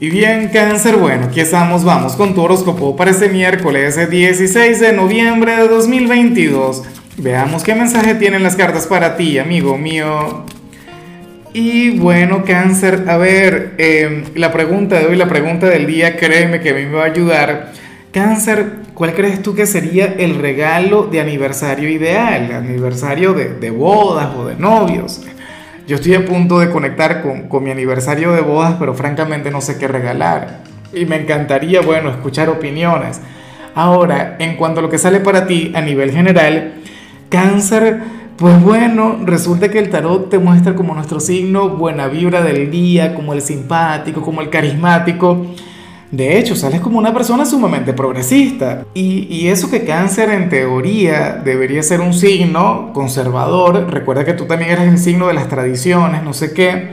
Y bien, cáncer, bueno, aquí estamos, vamos con tu horóscopo para este miércoles 16 de noviembre de 2022. Veamos qué mensaje tienen las cartas para ti, amigo mío. Y bueno, cáncer, a ver, em, la pregunta de hoy, la pregunta del día, créeme que a mí me va a ayudar. Cáncer, ¿cuál crees tú que sería el regalo de aniversario ideal? Aniversario de, de bodas o de novios. Yo estoy a punto de conectar con, con, mi aniversario de bodas, pero francamente no sé qué regalar. Y me encantaría, bueno, escuchar opiniones. Ahora, en cuanto a lo que sale para ti a nivel general, cáncer, pues bueno, resulta que el tarot te muestra como nuestro signo buena vibra del día, como el simpático, como el carismático. De hecho, sales como una persona sumamente progresista. Y, eso que cáncer en teoría debería ser un signo conservador. Recuerda que tú también eres el signo de las tradiciones, no sé qué.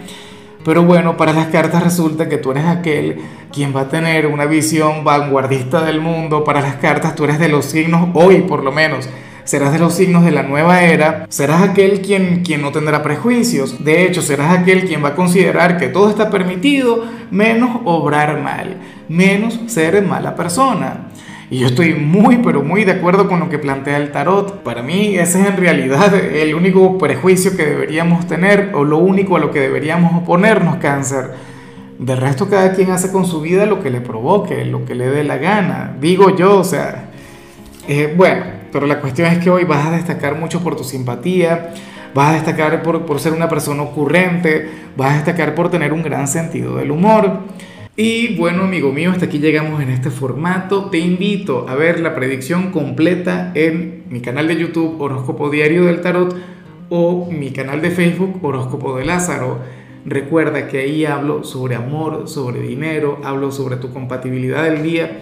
Pero bueno, para las cartas resulta que tú eres aquel quien va a tener una visión vanguardista del mundo. Para las cartas tú eres de los signos, hoy por lo menos, serás de los signos de la nueva era, serás aquel quien, quien no tendrá prejuicios, de hecho serás aquel quien va a considerar que todo está permitido, menos obrar mal, menos ser mala persona. Y yo estoy muy, pero muy de acuerdo con lo que plantea el tarot. Para mí ese es en realidad el único prejuicio que deberíamos tener o lo único a lo que deberíamos oponernos, cáncer. De resto cada quien hace con su vida lo que le provoque, lo que le dé la gana. Digo yo, o sea, eh, bueno, pero la cuestión es que hoy vas a destacar mucho por tu simpatía, vas a destacar por, por ser una persona ocurrente, vas a destacar por tener un gran sentido del humor. Y bueno, amigo mío, hasta aquí llegamos en este formato. Te invito a ver la predicción completa en mi canal de YouTube Horóscopo Diario del Tarot o mi canal de Facebook Horóscopo de Lázaro. Recuerda que ahí hablo sobre amor, sobre dinero, hablo sobre tu compatibilidad del día.